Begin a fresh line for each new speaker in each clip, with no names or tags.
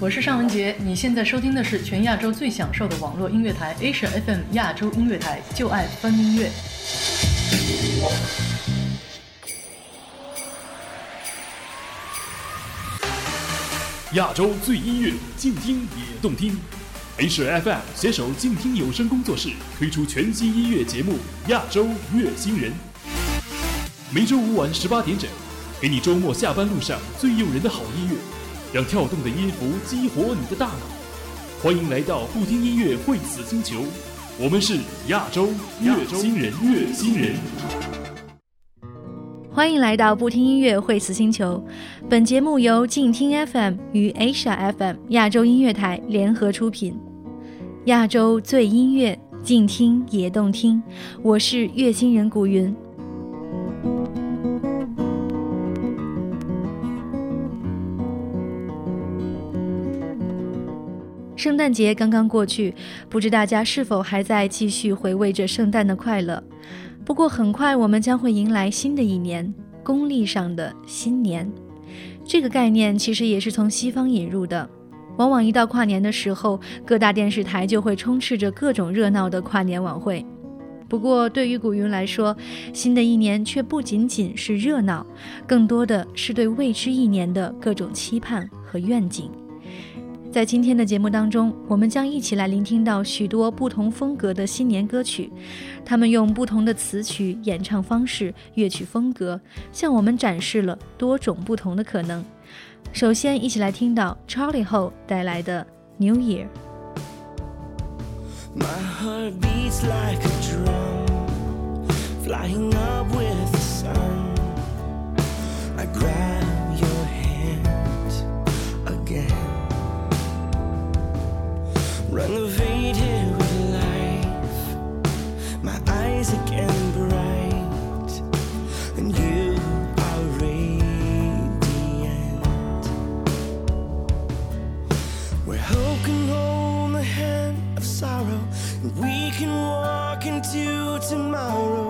我是尚雯婕，你现在收听的是全亚洲最享受的网络音乐台 Asia FM 亚洲音乐台，就爱翻音乐。
亚洲最音乐，静听也动听。Asia FM 携手静听有声工作室推出全新音乐节目《亚洲乐星人》，每周五晚十八点整，给你周末下班路上最诱人的好音乐。让跳动的音符激活你的大脑，欢迎来到不听音乐会死星球，我们是亚洲乐星人，乐星人。
欢迎来到不听音乐会死星球，本节目由静听 FM 与 Asia FM 亚洲音乐台联合出品，亚洲最音乐，静听也动听，我是乐星人古云。圣诞节刚刚过去，不知大家是否还在继续回味着圣诞的快乐？不过很快我们将会迎来新的一年，公历上的新年。这个概念其实也是从西方引入的。往往一到跨年的时候，各大电视台就会充斥着各种热闹的跨年晚会。不过对于古云来说，新的一年却不仅仅是热闹，更多的是对未知一年的各种期盼和愿景。在今天的节目当中，我们将一起来聆听到许多不同风格的新年歌曲，他们用不同的词曲、演唱方式、乐曲风格，向我们展示了多种不同的可能。首先，一起来听到 Charlie Ho 带来的 New Year。Renovated with life. My eyes again bright, and you are radiant. Where hope can hold the hand of sorrow, and we can walk into tomorrow.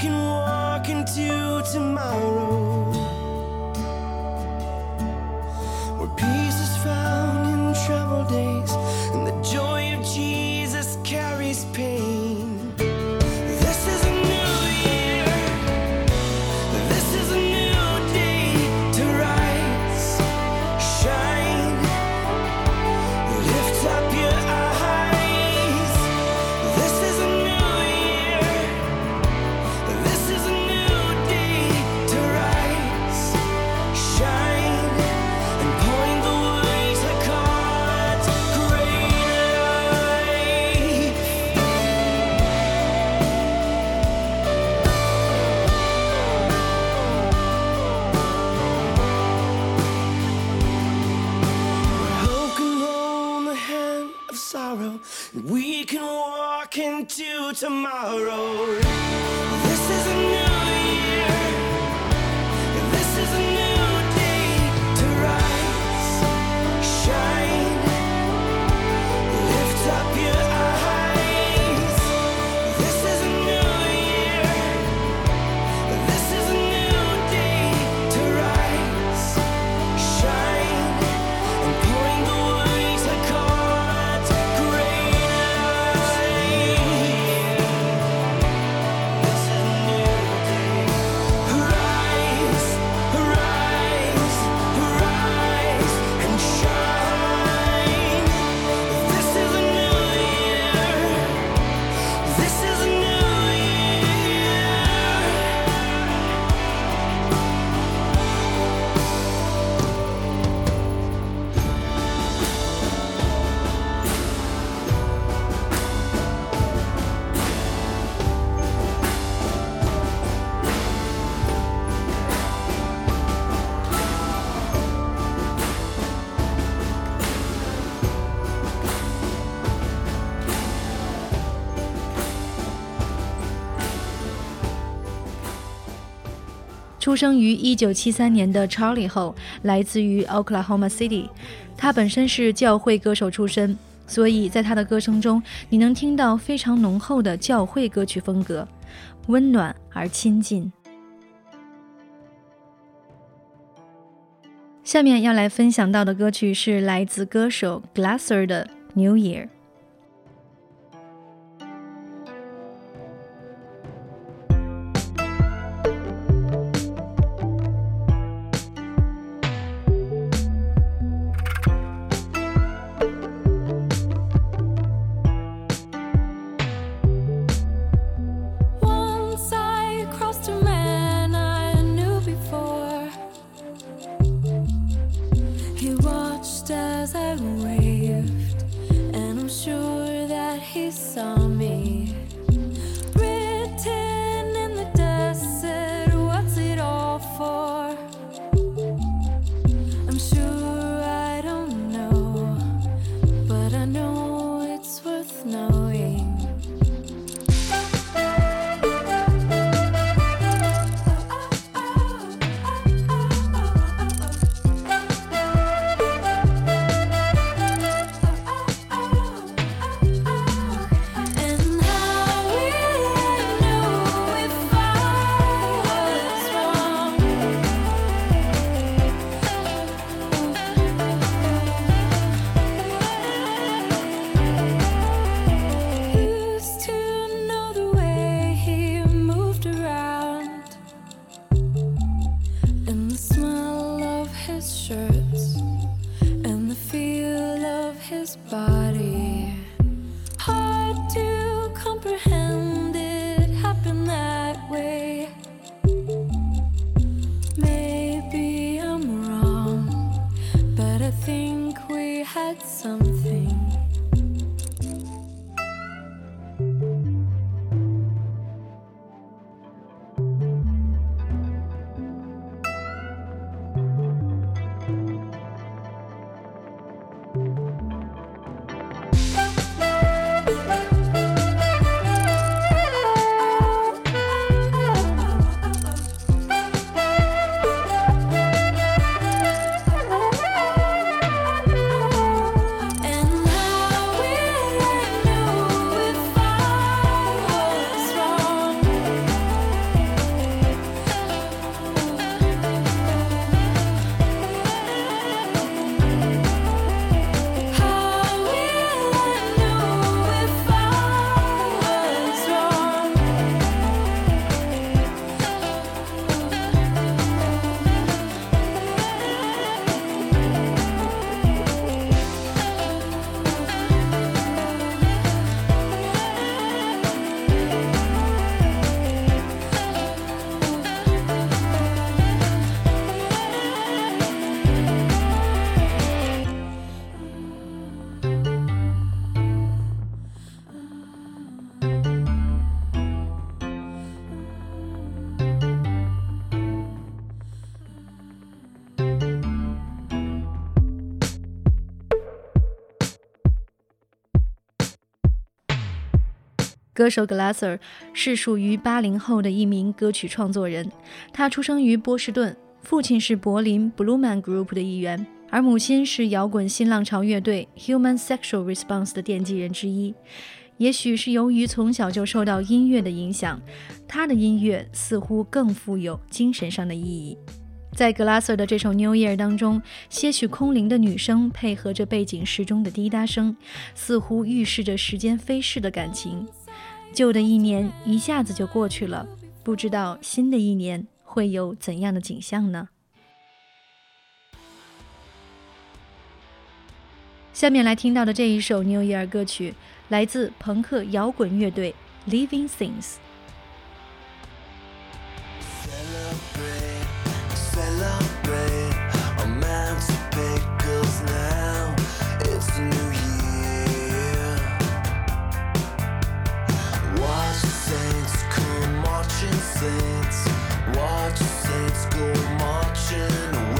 can walk into tomorrow. into tomorrow. This is a new
出生于1973年的 Charlie 后，来自于 Oklahoma City。他本身是教会歌手出身，所以在他的歌声中，你能听到非常浓厚的教会歌曲风格，温暖而亲近。下面要来分享到的歌曲是来自歌手 Glasser 的《New Year》。歌手 Glasser 是属于八零后的一名歌曲创作人。他出生于波士顿，父亲是柏林 Blue Man Group 的一员，而母亲是摇滚新浪潮乐队 Human Sexual Response 的奠基人之一。也许是由于从小就受到音乐的影响，他的音乐似乎更富有精神上的意义。在 Glasser 的这首 New Year 当中，些许空灵的女声配合着背景时钟的滴答声，似乎预示着时间飞逝的感情。旧的一年一下子就过去了，不知道新的一年会有怎样的景象呢？下面来听到的这一首 New Year 歌曲，来自朋克摇滚乐队 Living Things。Saints, watch the Saints go marching away.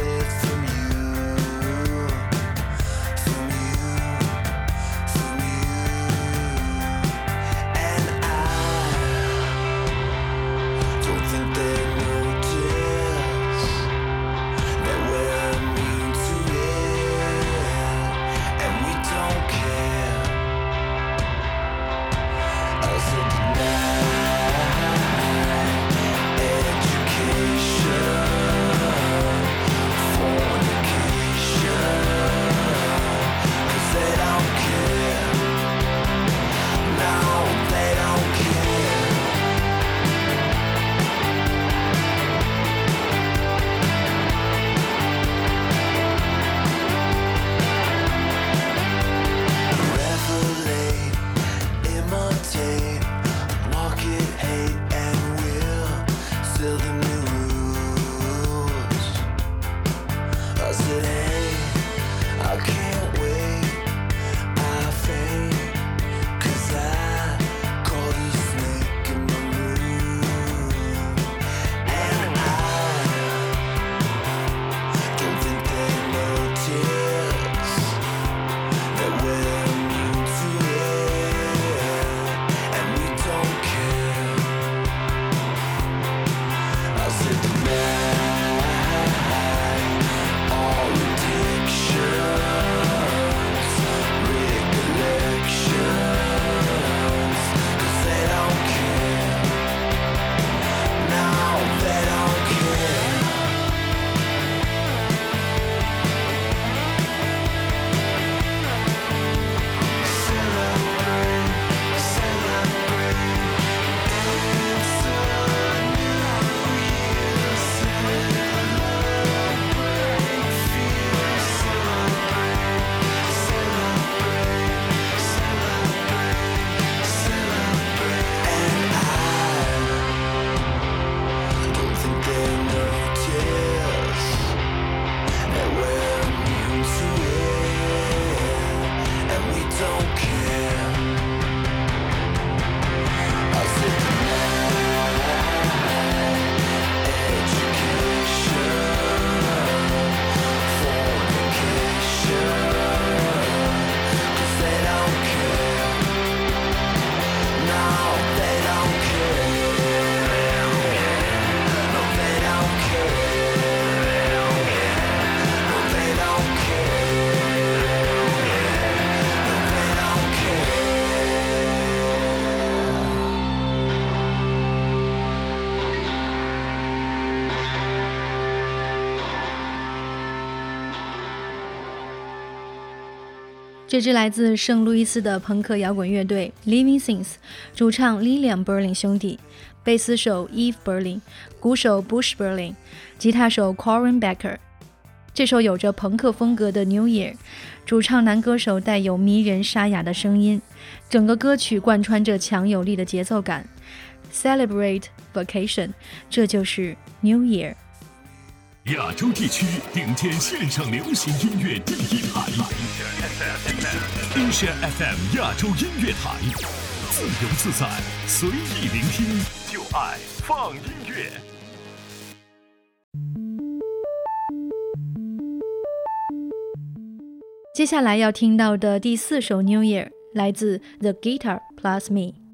这支来自圣路易斯的朋克摇滚乐队 Living Things，主唱 Lilian Berlin 兄弟，贝斯手 Eve Berlin，鼓手 Bush Berlin，吉他手 Corin Becker。这首有着朋克风格的 New Year，主唱男歌手带有迷人沙哑的声音，整个歌曲贯穿着强有力的节奏感。Celebrate Vacation，这就是 New Year。
亚洲地区顶尖线上流行音乐第一台，Asia FM 亚洲音乐台，自由自在，随意聆听，就爱放音乐。
接下来要听到的第四首 New Year 来自 The Guitar Plus Me。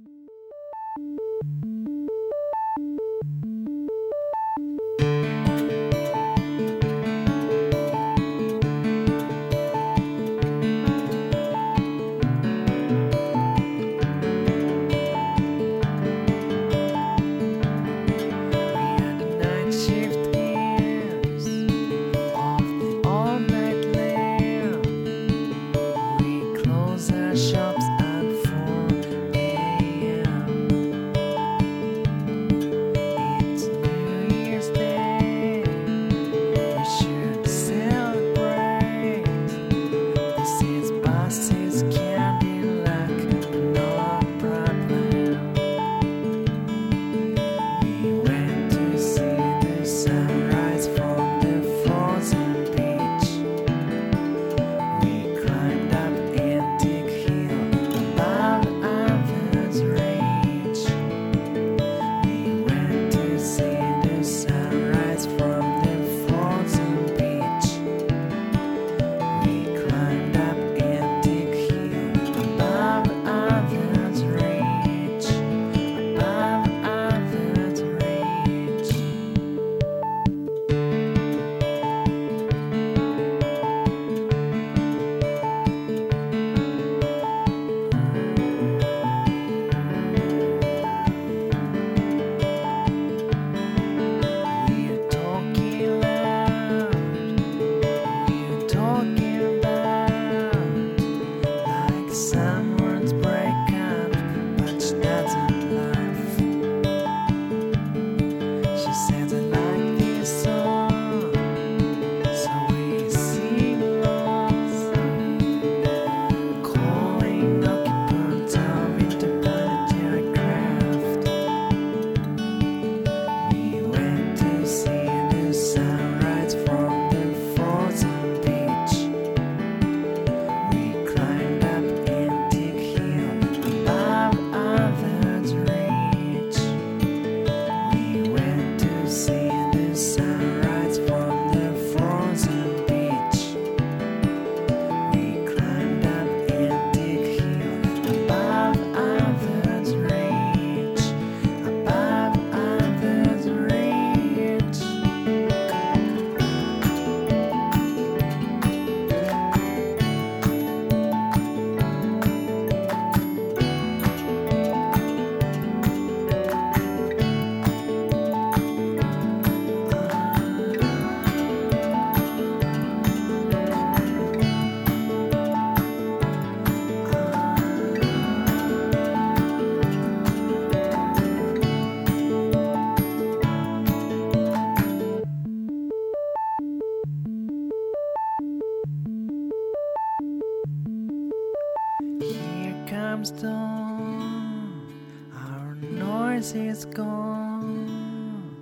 Comes dawn, our noise is gone.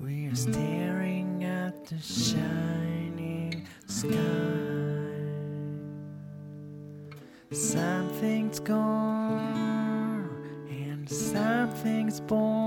We're staring at the shining sky. Something's gone and something's born.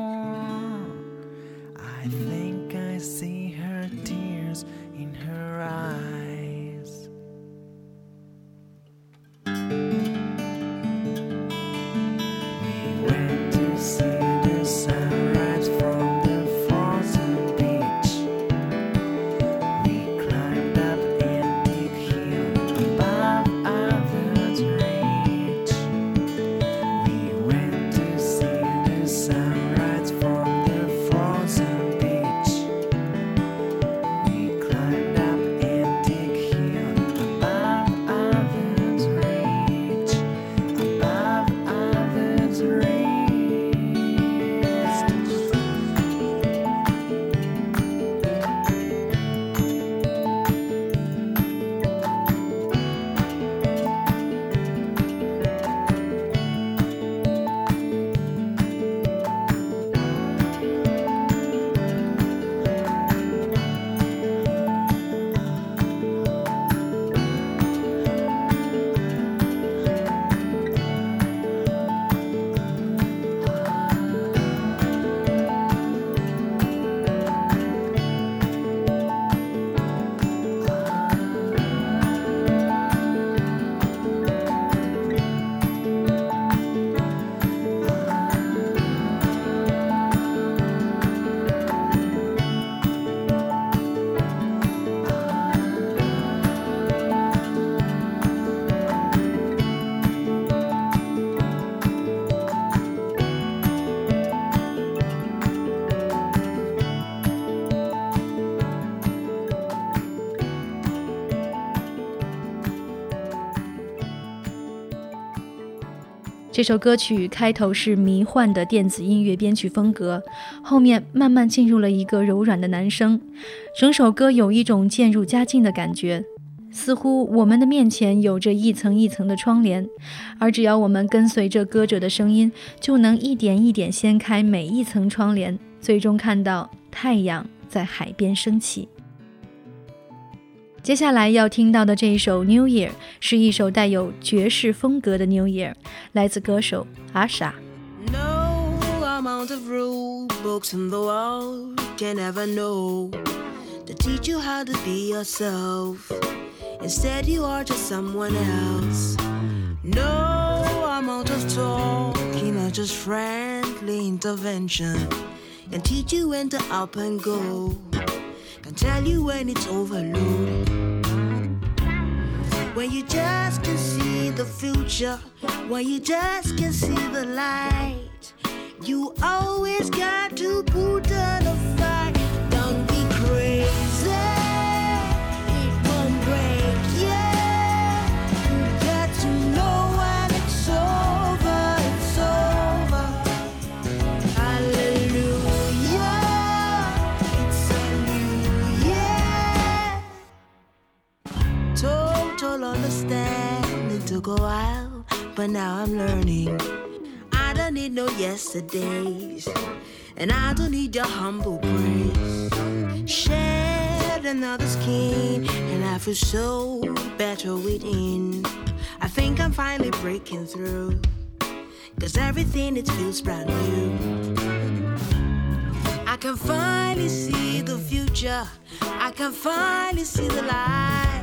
这首歌曲开头是迷幻的电子音乐编曲风格，后面慢慢进入了一个柔软的男声，整首歌有一种渐入佳境的感觉，似乎我们的面前有着一层一层的窗帘，而只要我们跟随着歌者的声音，就能一点一点掀开每一层窗帘，最终看到太阳在海边升起。接下来要听到的这一首《New Year》是一首带有爵士风格的《New Year》，来自歌手阿莎。
No amount of rule books in the world can ever know to teach you how to be yourself. Instead, you are just someone else. No amount of talking or just friendly intervention can teach you when to up and go. Can tell you when it's overloaded. When you just can see the future, when you just can see the light, you always got to put on a but now I'm learning. I don't need no yesterdays, and I don't need your humble praise. Shed another skin, and I feel so better within. I think I'm finally breaking through, cause everything it feels brand new. I can finally see the future. I can finally see the light.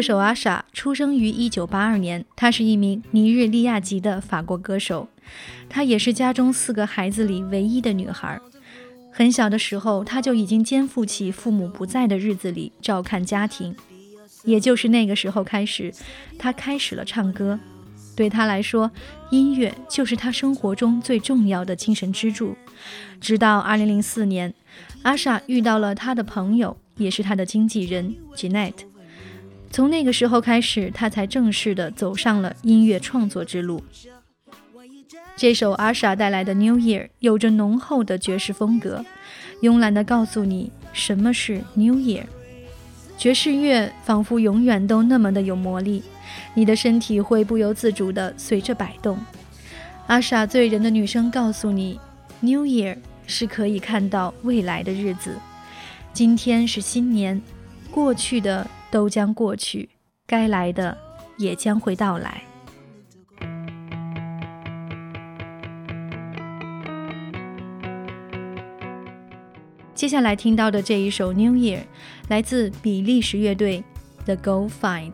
歌手阿莎出生于1982年，她是一名尼日利亚籍的法国歌手，她也是家中四个孩子里唯一的女孩。很小的时候，她就已经肩负起父母不在的日子里照看家庭，也就是那个时候开始，她开始了唱歌。对她来说，音乐就是她生活中最重要的精神支柱。直到2004年，阿莎遇到了她的朋友，也是她的经纪人 Jeanette。从那个时候开始，她才正式的走上了音乐创作之路。这首阿莎带来的《New Year》有着浓厚的爵士风格，慵懒地告诉你什么是 New Year。爵士乐仿佛永远都那么的有魔力，你的身体会不由自主地随着摆动。阿莎醉人的女声告诉你，New Year 是可以看到未来的日子。今天是新年，过去的都将过去，该来的也将会到来。接下来听到的这一首《New Year》来自比利时乐队 The Go Find。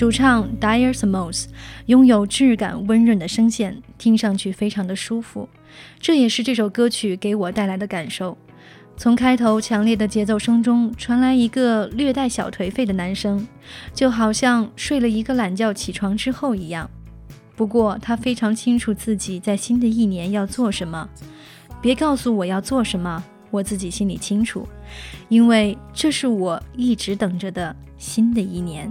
主唱 Dire Smos 拥有质感温润的声线，听上去非常的舒服。这也是这首歌曲给我带来的感受。从开头强烈的节奏声中传来一个略带小颓废的男声，就好像睡了一个懒觉起床之后一样。不过他非常清楚自己在新的一年要做什么。别告诉我要做什么，我自己心里清楚，因为这是我一直等着的新的一年。